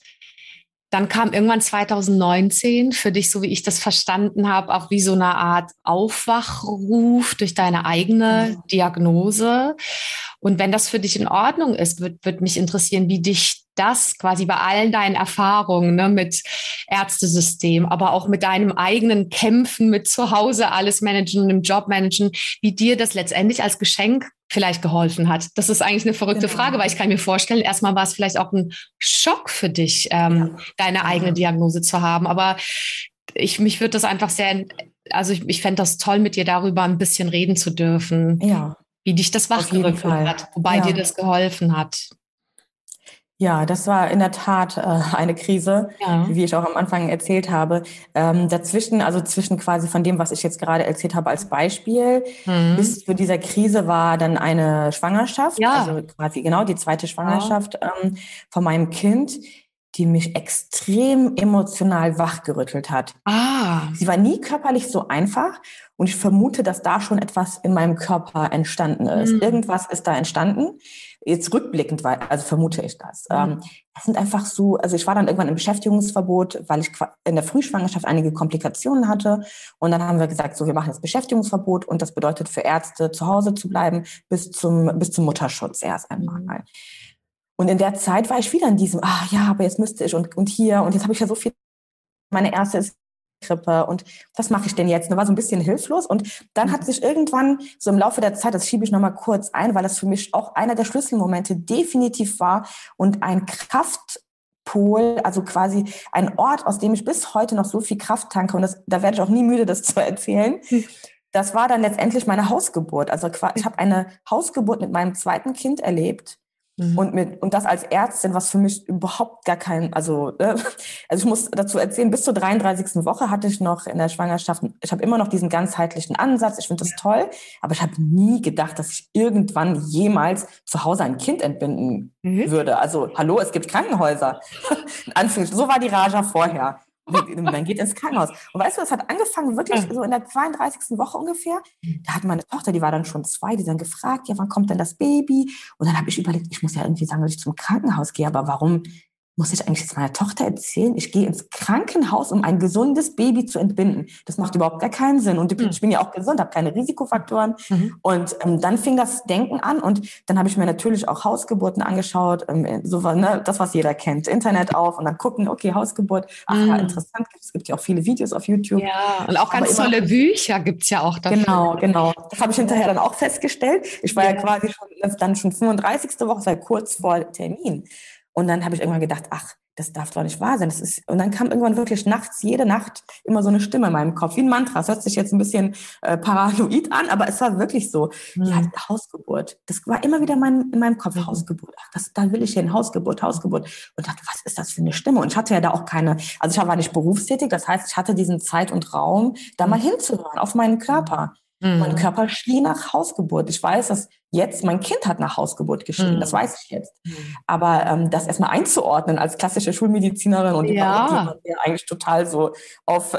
A: dann kam irgendwann 2019 für dich, so wie ich das verstanden habe, auch wie so eine Art Aufwachruf durch deine eigene ja. Diagnose. Und wenn das für dich in Ordnung ist, wird, wird mich interessieren, wie dich das quasi bei allen deinen Erfahrungen ne, mit Ärztesystem, aber auch mit deinem eigenen Kämpfen, mit zu Hause alles managen, im Job managen, wie dir das letztendlich als Geschenk vielleicht geholfen hat. Das ist eigentlich eine verrückte genau. Frage, weil ich kann mir vorstellen, erstmal war es vielleicht auch ein Schock für dich, ähm, ja. deine eigene Diagnose zu haben. Aber ich, mich würde das einfach sehr, also ich, ich fände das toll, mit dir darüber ein bisschen reden zu dürfen. Ja. Wie dich das wachgerüttelt hat, wobei ja. dir das geholfen hat.
B: Ja, das war in der Tat äh, eine Krise, ja. wie ich auch am Anfang erzählt habe. Ähm, dazwischen, also zwischen quasi von dem, was ich jetzt gerade erzählt habe als Beispiel, mhm. bis zu dieser Krise war dann eine Schwangerschaft, ja. also quasi genau die zweite Schwangerschaft ja. ähm, von meinem Kind, die mich extrem emotional wachgerüttelt hat. Ah. Sie war nie körperlich so einfach und ich vermute, dass da schon etwas in meinem Körper entstanden ist. Mhm. Irgendwas ist da entstanden jetzt rückblickend, also vermute ich das. Mhm. Ähm, das sind einfach so, also ich war dann irgendwann im Beschäftigungsverbot, weil ich in der Frühschwangerschaft einige Komplikationen hatte. Und dann haben wir gesagt, so, wir machen jetzt Beschäftigungsverbot und das bedeutet für Ärzte zu Hause zu bleiben bis zum, bis zum Mutterschutz erst einmal. Mhm. Und in der Zeit war ich wieder in diesem, ah ja, aber jetzt müsste ich und, und hier und jetzt habe ich ja so viel. Meine erste ist Krippe und was mache ich denn jetzt? Und war so ein bisschen hilflos und dann hat mhm. sich irgendwann so im Laufe der Zeit, das schiebe ich nochmal kurz ein, weil das für mich auch einer der Schlüsselmomente definitiv war und ein Kraftpol, also quasi ein Ort, aus dem ich bis heute noch so viel Kraft tanke und das, da werde ich auch nie müde, das [laughs] zu erzählen. Das war dann letztendlich meine Hausgeburt. Also ich habe eine Hausgeburt mit meinem zweiten Kind erlebt Mhm. Und, mit, und das als Ärztin, was für mich überhaupt gar kein, also, äh, [laughs] also ich muss dazu erzählen, bis zur 33. Woche hatte ich noch in der Schwangerschaft, ich habe immer noch diesen ganzheitlichen Ansatz, ich finde das toll, aber ich habe nie gedacht, dass ich irgendwann jemals zu Hause ein Kind entbinden mhm. würde. Also, hallo, es gibt Krankenhäuser. [laughs] so war die Raja vorher. Dann geht ins Krankenhaus. Und weißt du, das hat angefangen wirklich so in der 32. Woche ungefähr. Da hat meine Tochter, die war dann schon zwei, die dann gefragt, ja, wann kommt denn das Baby? Und dann habe ich überlegt, ich muss ja irgendwie sagen, dass ich zum Krankenhaus gehe, aber warum muss ich eigentlich jetzt meiner Tochter erzählen, ich gehe ins Krankenhaus, um ein gesundes Baby zu entbinden. Das macht überhaupt gar keinen Sinn. Und ich bin ja auch gesund, habe keine Risikofaktoren. Mhm. Und ähm, dann fing das Denken an und dann habe ich mir natürlich auch Hausgeburten angeschaut, ähm, so ne, das, was jeder kennt, Internet auf und dann gucken, okay, Hausgeburt, ach mhm. ja, interessant, es gibt ja auch viele Videos auf YouTube.
A: Ja, und auch ganz tolle Bücher gibt es ja auch
B: dafür. Genau, genau. Das habe ich hinterher dann auch festgestellt. Ich war ja, ja quasi schon, dann schon 35. Woche, sei kurz vor Termin. Und dann habe ich irgendwann gedacht, ach, das darf doch nicht wahr sein. Das ist, und dann kam irgendwann wirklich nachts, jede Nacht, immer so eine Stimme in meinem Kopf, wie ein Mantra. Das hört sich jetzt ein bisschen äh, paranoid an, aber es war wirklich so. Mhm. Ja, Hausgeburt. Das war immer wieder mein, in meinem Kopf, mhm. Hausgeburt. Ach, das, da will ich hin, Hausgeburt, Hausgeburt. Und dachte, was ist das für eine Stimme? Und ich hatte ja da auch keine, also ich war nicht berufstätig, das heißt, ich hatte diesen Zeit und Raum, da mal mhm. hinzuhören, auf meinen Körper. Mhm. Mein Körper schrie nach Hausgeburt. Ich weiß, dass jetzt mein Kind hat nach Hausgeburt geschrien. Mhm. Das weiß ich jetzt. Mhm. Aber ähm, das erstmal einzuordnen als klassische Schulmedizinerin und ja. jemand, der eigentlich total so auf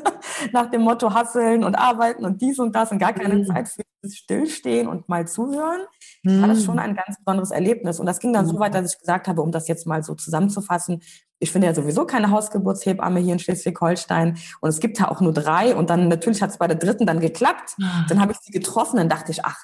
B: [laughs] nach dem Motto hasseln und arbeiten und dies und das und gar keine mhm. Zeit für Stillstehen und mal zuhören, war das schon mhm. ein ganz besonderes Erlebnis. Und das ging dann so weit, dass ich gesagt habe, um das jetzt mal so zusammenzufassen, ich finde ja sowieso keine Hausgeburtshebamme hier in Schleswig-Holstein. Und es gibt ja auch nur drei. Und dann natürlich hat es bei der dritten dann geklappt. Ah. Dann habe ich sie getroffen. Dann dachte ich, ach,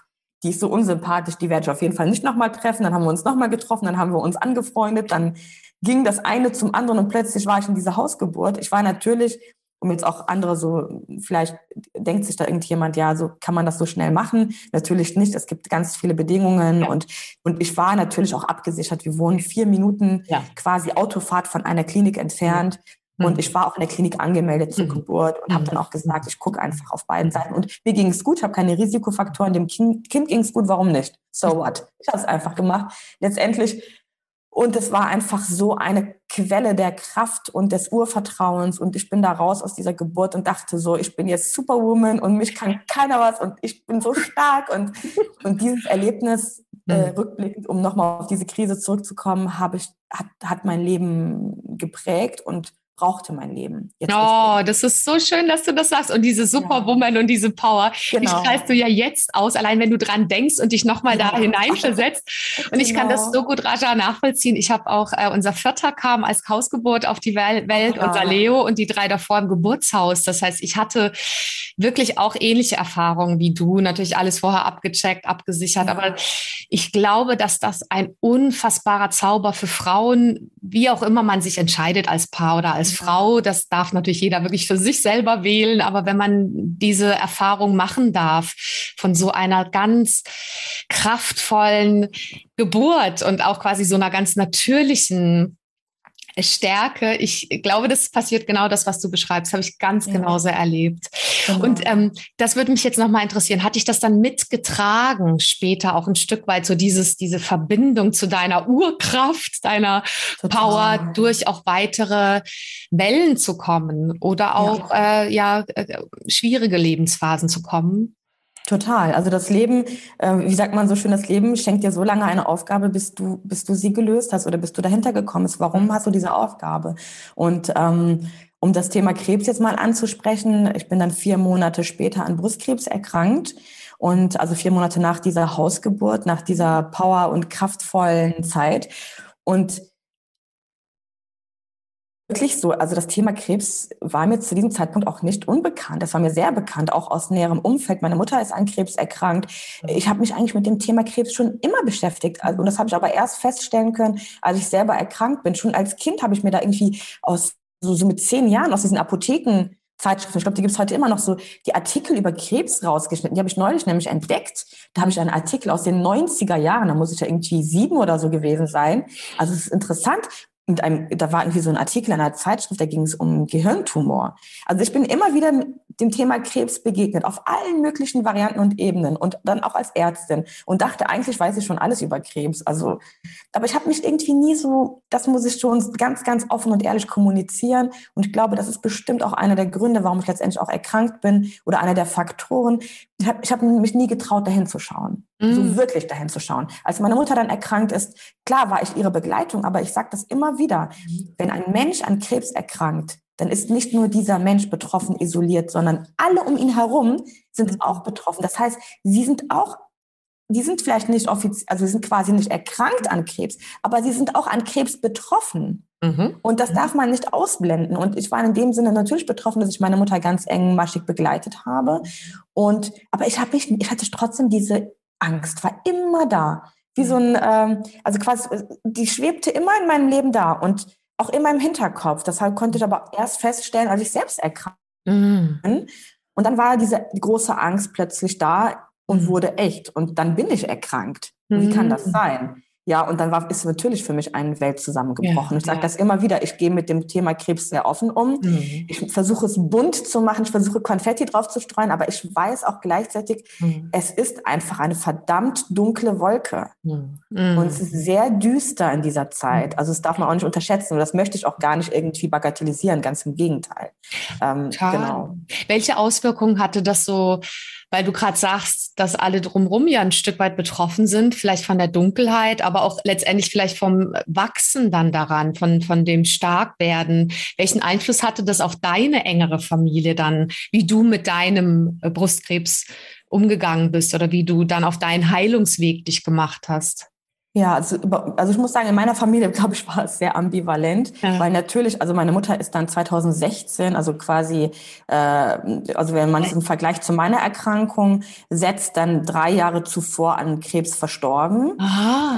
B: die ist so unsympathisch, die werde ich auf jeden Fall nicht nochmal treffen. Dann haben wir uns nochmal getroffen, dann haben wir uns angefreundet. Dann ging das eine zum anderen und plötzlich war ich in dieser Hausgeburt. Ich war natürlich um jetzt auch andere so, vielleicht denkt sich da irgendjemand, ja, so kann man das so schnell machen. Natürlich nicht. Es gibt ganz viele Bedingungen ja. und, und ich war natürlich auch abgesichert. Wir wohnen vier Minuten ja. quasi Autofahrt von einer Klinik entfernt. Mhm. Und ich war auch in der Klinik angemeldet zur mhm. Geburt und mhm. habe dann auch gesagt, ich gucke einfach auf beiden Seiten. Und mir ging es gut, ich habe keine Risikofaktoren, dem Kind, kind ging es gut, warum nicht? So what? Ich habe es einfach gemacht. Letztendlich und es war einfach so eine Quelle der Kraft und des Urvertrauens. Und ich bin da raus aus dieser Geburt und dachte so, ich bin jetzt Superwoman und mich kann keiner was und ich bin so stark. Und, und dieses Erlebnis, äh, mhm. rückblickend, um nochmal auf diese Krise zurückzukommen, habe ich, hat, hat mein Leben geprägt und brauchte mein Leben.
A: Jetzt oh, das ist so schön, dass du das sagst. Und diese Superwoman ja. und diese Power, genau. die strahlst du ja jetzt aus, allein wenn du dran denkst und dich nochmal ja. da hineinversetzt. Und ich kann das genau. so gut, Raja, nachvollziehen. Ich habe auch, äh, unser Vierter kam als Hausgeburt auf die Welt, ja. unser Leo und die drei davor im Geburtshaus. Das heißt, ich hatte wirklich auch ähnliche Erfahrungen wie du. Natürlich alles vorher abgecheckt, abgesichert. Aber ich glaube, dass das ein unfassbarer Zauber für Frauen, wie auch immer man sich entscheidet als Paar oder als als Frau, das darf natürlich jeder wirklich für sich selber wählen, aber wenn man diese Erfahrung machen darf von so einer ganz kraftvollen Geburt und auch quasi so einer ganz natürlichen Stärke. Ich glaube, das passiert genau das, was du beschreibst, habe ich ganz ja. genauso erlebt. Genau. Und ähm, das würde mich jetzt nochmal interessieren. Hat dich das dann mitgetragen, später auch ein Stück weit so dieses, diese Verbindung zu deiner Urkraft, deiner Total. Power, durch auch weitere Wellen zu kommen oder auch ja, äh, ja äh, schwierige Lebensphasen zu kommen?
B: Total. Also das Leben, äh, wie sagt man so schön, das Leben schenkt dir so lange eine Aufgabe, bis du, bis du sie gelöst hast oder bis du dahinter gekommen bist. Warum mhm. hast du diese Aufgabe? Und ähm, um das Thema Krebs jetzt mal anzusprechen, ich bin dann vier Monate später an Brustkrebs erkrankt. Und also vier Monate nach dieser Hausgeburt, nach dieser power- und kraftvollen Zeit. Und wirklich so. Also das Thema Krebs war mir zu diesem Zeitpunkt auch nicht unbekannt. Das war mir sehr bekannt, auch aus näherem Umfeld. Meine Mutter ist an Krebs erkrankt. Ich habe mich eigentlich mit dem Thema Krebs schon immer beschäftigt. Also, und das habe ich aber erst feststellen können, als ich selber erkrankt bin. Schon als Kind habe ich mir da irgendwie aus so, so mit zehn Jahren aus diesen Apotheken Zeitschriften, ich glaube, die gibt es heute immer noch so, die Artikel über Krebs rausgeschnitten. Die habe ich neulich nämlich entdeckt. Da habe ich einen Artikel aus den 90er Jahren, da muss ich ja irgendwie sieben oder so gewesen sein. Also es ist interessant mit einem, da war irgendwie so ein Artikel in einer Zeitschrift, da ging es um Gehirntumor. Also ich bin immer wieder dem Thema Krebs begegnet, auf allen möglichen Varianten und Ebenen und dann auch als Ärztin und dachte, eigentlich weiß ich schon alles über Krebs. Also, aber ich habe mich irgendwie nie so, das muss ich schon ganz, ganz offen und ehrlich kommunizieren. Und ich glaube, das ist bestimmt auch einer der Gründe, warum ich letztendlich auch erkrankt bin oder einer der Faktoren. Ich habe hab mich nie getraut, dahin zu schauen mm. so wirklich dahin zu schauen. Als meine Mutter dann erkrankt ist, klar war ich ihre Begleitung, aber ich sage das immer wieder, mhm. wenn ein Mensch an Krebs erkrankt, dann ist nicht nur dieser Mensch betroffen, isoliert, sondern alle um ihn herum sind mhm. auch betroffen. Das heißt, sie sind auch, die sind vielleicht nicht offiziell, also sie sind quasi nicht erkrankt an Krebs, aber sie sind auch an Krebs betroffen. Mhm. Und das darf man nicht ausblenden. Und ich war in dem Sinne natürlich betroffen, dass ich meine Mutter ganz engmaschig begleitet habe. Und, aber ich habe mich, ich hatte trotzdem diese Angst, war immer da. Wie so ein, ähm, also quasi, die schwebte immer in meinem Leben da und auch immer im Hinterkopf. Deshalb konnte ich aber erst feststellen, als ich selbst erkrankt mhm. Und dann war diese große Angst plötzlich da und mhm. wurde echt. Und dann bin ich erkrankt. Wie kann das mhm. sein? Ja, und dann war, ist natürlich für mich eine Welt zusammengebrochen. Ja, ich sage ja. das immer wieder, ich gehe mit dem Thema Krebs sehr offen um. Mhm. Ich versuche es bunt zu machen, ich versuche Konfetti drauf zu streuen, aber ich weiß auch gleichzeitig, mhm. es ist einfach eine verdammt dunkle Wolke. Mhm. Und es ist sehr düster in dieser Zeit. Mhm. Also das darf man auch nicht unterschätzen und das möchte ich auch gar nicht irgendwie bagatellisieren, ganz im Gegenteil.
A: Ähm, genau. Welche Auswirkungen hatte das so weil du gerade sagst, dass alle drumherum ja ein Stück weit betroffen sind, vielleicht von der Dunkelheit, aber auch letztendlich vielleicht vom Wachsen dann daran, von, von dem Starkwerden. Welchen Einfluss hatte das auf deine engere Familie dann, wie du mit deinem Brustkrebs umgegangen bist oder wie du dann auf deinen Heilungsweg dich gemacht hast?
B: Ja, also, also ich muss sagen, in meiner Familie, [laughs] glaube ich, war es sehr ambivalent, ja. weil natürlich, also meine Mutter ist dann 2016, also quasi, äh, also wenn man es im Vergleich zu meiner Erkrankung setzt, dann drei Jahre zuvor an Krebs verstorben.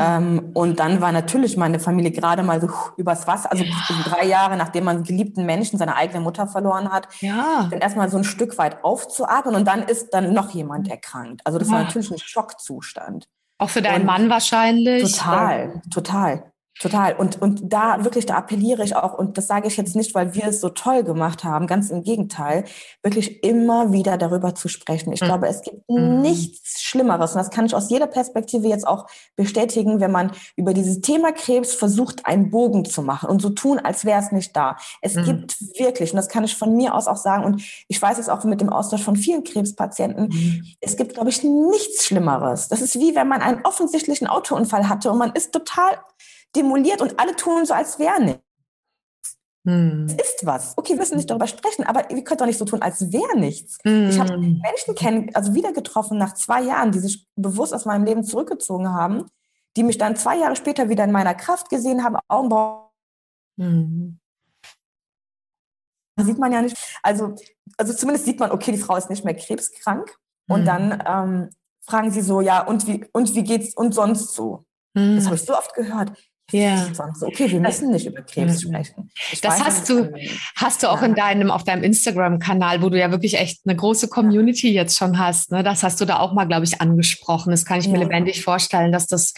B: Ähm, und dann war natürlich meine Familie gerade mal so übers Wasser, also ja. drei Jahre, nachdem man geliebten Menschen, seine eigene Mutter verloren hat, ja. dann erstmal so ein Stück weit aufzuatmen und dann ist dann noch jemand erkrankt. Also das war natürlich ein Schockzustand.
A: Auch für deinen und Mann wahrscheinlich.
B: Total, total. Total. Und, und da wirklich, da appelliere ich auch, und das sage ich jetzt nicht, weil wir es so toll gemacht haben, ganz im Gegenteil, wirklich immer wieder darüber zu sprechen. Ich mhm. glaube, es gibt mhm. nichts Schlimmeres, und das kann ich aus jeder Perspektive jetzt auch bestätigen, wenn man über dieses Thema Krebs versucht, einen Bogen zu machen und so tun, als wäre es nicht da. Es mhm. gibt wirklich, und das kann ich von mir aus auch sagen, und ich weiß es auch mit dem Austausch von vielen Krebspatienten, mhm. es gibt, glaube ich, nichts Schlimmeres. Das ist wie wenn man einen offensichtlichen Autounfall hatte und man ist total demoliert und alle tun so, als wäre nichts. Hm. Es ist was. Okay, wir müssen nicht darüber sprechen, aber wir können doch nicht so tun, als wäre nichts. Hm. Ich habe Menschen kennen, also wieder getroffen nach zwei Jahren, die sich bewusst aus meinem Leben zurückgezogen haben, die mich dann zwei Jahre später wieder in meiner Kraft gesehen haben, Augenbrauen. Hm. Sieht man ja nicht. Also, also zumindest sieht man, okay, die Frau ist nicht mehr krebskrank. Und hm. dann ähm, fragen sie so, ja, und wie, und wie geht's und sonst so? Das hm. habe ich so oft gehört. Ja. Okay, wir müssen nicht über Krebs sprechen.
A: Ich das hast du, hast du auch ja. in deinem, auf deinem Instagram-Kanal, wo du ja wirklich echt eine große Community jetzt schon hast. Ne? Das hast du da auch mal, glaube ich, angesprochen. Das kann ich mir lebendig vorstellen, dass das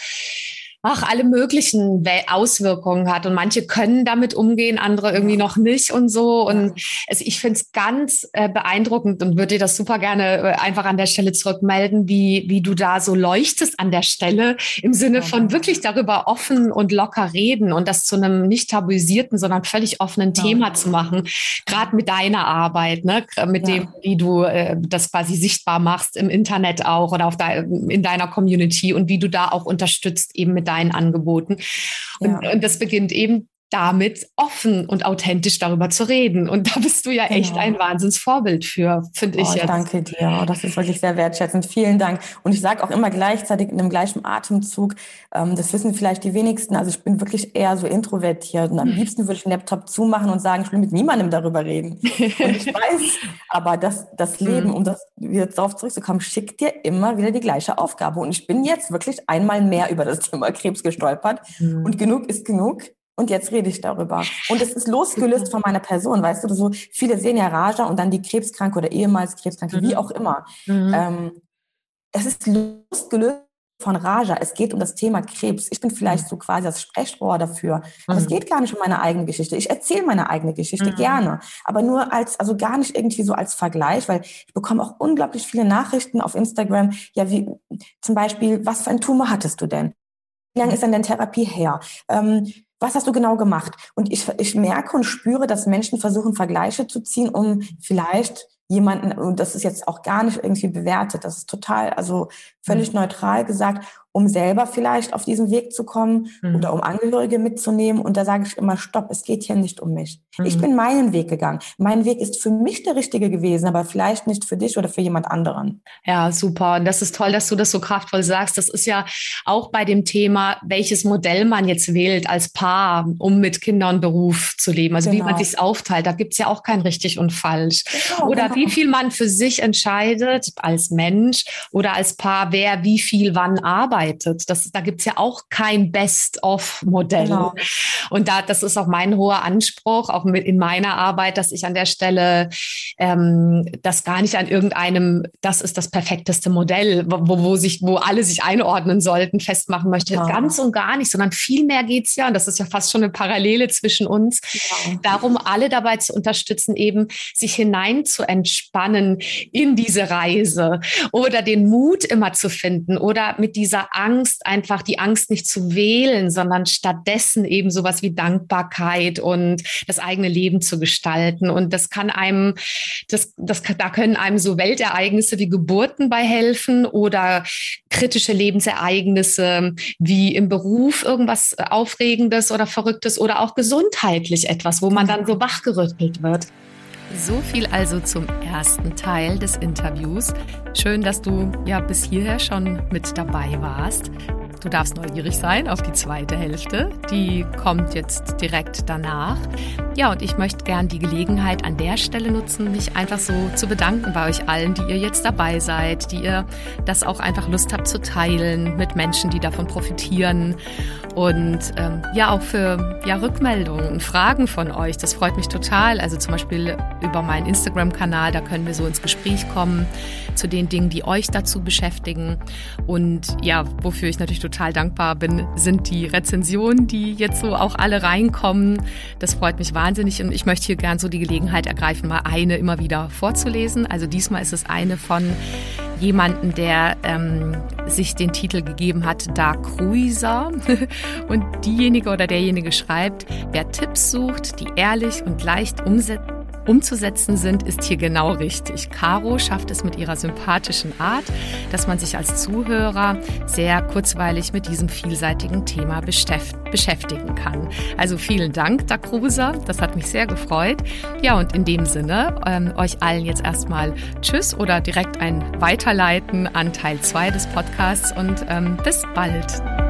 A: ach, alle möglichen Auswirkungen hat. Und manche können damit umgehen, andere irgendwie noch nicht und so. Und es, ich finde es ganz äh, beeindruckend und würde dir das super gerne äh, einfach an der Stelle zurückmelden, wie, wie du da so leuchtest an der Stelle im Sinne von wirklich darüber offen und locker reden und das zu einem nicht tabuisierten, sondern völlig offenen ja. Thema zu machen. Gerade mit deiner Arbeit, ne? mit ja. dem, wie du äh, das quasi sichtbar machst im Internet auch oder auf de in deiner Community und wie du da auch unterstützt eben mit deinen Angeboten. Und, ja. und das beginnt eben damit offen und authentisch darüber zu reden. Und da bist du ja genau. echt ein Wahnsinnsvorbild für, finde oh, ich jetzt.
B: Danke dir. Oh, das ist wirklich sehr wertschätzend. Vielen Dank. Und ich sage auch immer gleichzeitig in dem gleichen Atemzug, ähm, das wissen vielleicht die wenigsten, also ich bin wirklich eher so introvertiert und am hm. liebsten würde ich den Laptop zumachen und sagen, ich will mit niemandem darüber reden. und ich [laughs] weiß aber, dass das Leben, hm. um das wieder darauf zurückzukommen, schickt dir immer wieder die gleiche Aufgabe. Und ich bin jetzt wirklich einmal mehr [laughs] über das Thema Krebs gestolpert. Mhm. Und genug ist genug und jetzt rede ich darüber. Und es ist losgelöst von meiner Person, weißt du, so viele sehen ja Raja und dann die Krebskranke oder ehemals Krebskranke, mhm. wie auch immer. Mhm. Ähm, es ist losgelöst von Raja. Es geht um das Thema Krebs. Ich bin vielleicht so quasi das Sprechrohr dafür. Aber mhm. es geht gar nicht um meine eigene Geschichte. Ich erzähle meine eigene Geschichte mhm. gerne, aber nur als, also gar nicht irgendwie so als Vergleich, weil ich bekomme auch unglaublich viele Nachrichten auf Instagram. Ja, wie zum Beispiel, was für ein Tumor hattest du denn? Wie lange ist denn deine Therapie her? Ähm, was hast du genau gemacht? Und ich, ich merke und spüre, dass Menschen versuchen, Vergleiche zu ziehen, um vielleicht jemanden, und das ist jetzt auch gar nicht irgendwie bewertet, das ist total, also völlig mhm. neutral gesagt, um selber vielleicht auf diesen Weg zu kommen mhm. oder um Angehörige mitzunehmen. Und da sage ich immer, stopp, es geht hier nicht um mich. Mhm. Ich bin meinen Weg gegangen. Mein Weg ist für mich der richtige gewesen, aber vielleicht nicht für dich oder für jemand anderen.
A: Ja, super. Und das ist toll, dass du das so kraftvoll sagst. Das ist ja auch bei dem Thema, welches Modell man jetzt wählt als Paar, um mit Kindern Beruf zu leben. Also genau. wie man genau. sich aufteilt. Da gibt es ja auch kein richtig und falsch. Genau, oder genau. wie viel man für sich entscheidet als Mensch oder als Paar, wer wie viel wann arbeitet. Das, da gibt es ja auch kein Best-of-Modell. Genau. Und da, das ist auch mein hoher Anspruch, auch mit in meiner Arbeit, dass ich an der Stelle ähm, das gar nicht an irgendeinem, das ist das perfekteste Modell, wo, wo sich, wo alle sich einordnen sollten, festmachen möchte. Ja. Ganz und gar nicht, sondern vielmehr geht es ja, und das ist ja fast schon eine Parallele zwischen uns, ja. darum, alle dabei zu unterstützen, eben sich hinein zu entspannen in diese Reise oder den Mut immer zu finden oder mit dieser Angst einfach die Angst nicht zu wählen, sondern stattdessen eben sowas wie Dankbarkeit und das eigene Leben zu gestalten. Und das kann einem, das, das, da können einem so Weltereignisse wie Geburten bei helfen oder kritische Lebensereignisse wie im Beruf irgendwas Aufregendes oder Verrücktes oder auch gesundheitlich etwas, wo man dann so wachgerüttelt wird. So viel also zum ersten Teil des Interviews. Schön, dass du ja bis hierher schon mit dabei warst. Du darfst neugierig sein auf die zweite Hälfte. Die kommt jetzt direkt danach. Ja, und ich möchte gern die Gelegenheit an der Stelle nutzen, mich einfach so zu bedanken bei euch allen, die ihr jetzt dabei seid, die ihr das auch einfach Lust habt zu teilen mit Menschen, die davon profitieren. Und ähm, ja, auch für ja, Rückmeldungen und Fragen von euch. Das freut mich total. Also zum Beispiel über meinen Instagram-Kanal, da können wir so ins Gespräch kommen zu den Dingen, die euch dazu beschäftigen. Und ja, wofür ich natürlich total dankbar bin, sind die Rezensionen, die jetzt so auch alle reinkommen. Das freut mich wahnsinnig und ich möchte hier gern so die Gelegenheit ergreifen, mal eine immer wieder vorzulesen. Also diesmal ist es eine von jemanden, der ähm, sich den Titel gegeben hat, Dark Cruiser. [laughs] Und diejenige oder derjenige schreibt, wer Tipps sucht, die ehrlich und leicht umsetzen umzusetzen sind, ist hier genau richtig. Caro schafft es mit ihrer sympathischen Art, dass man sich als Zuhörer sehr kurzweilig mit diesem vielseitigen Thema beschäftigen kann. Also vielen Dank, Dakrusa. Das hat mich sehr gefreut. Ja, und in dem Sinne, ähm, euch allen jetzt erstmal Tschüss oder direkt ein Weiterleiten an Teil 2 des Podcasts und ähm, bis bald.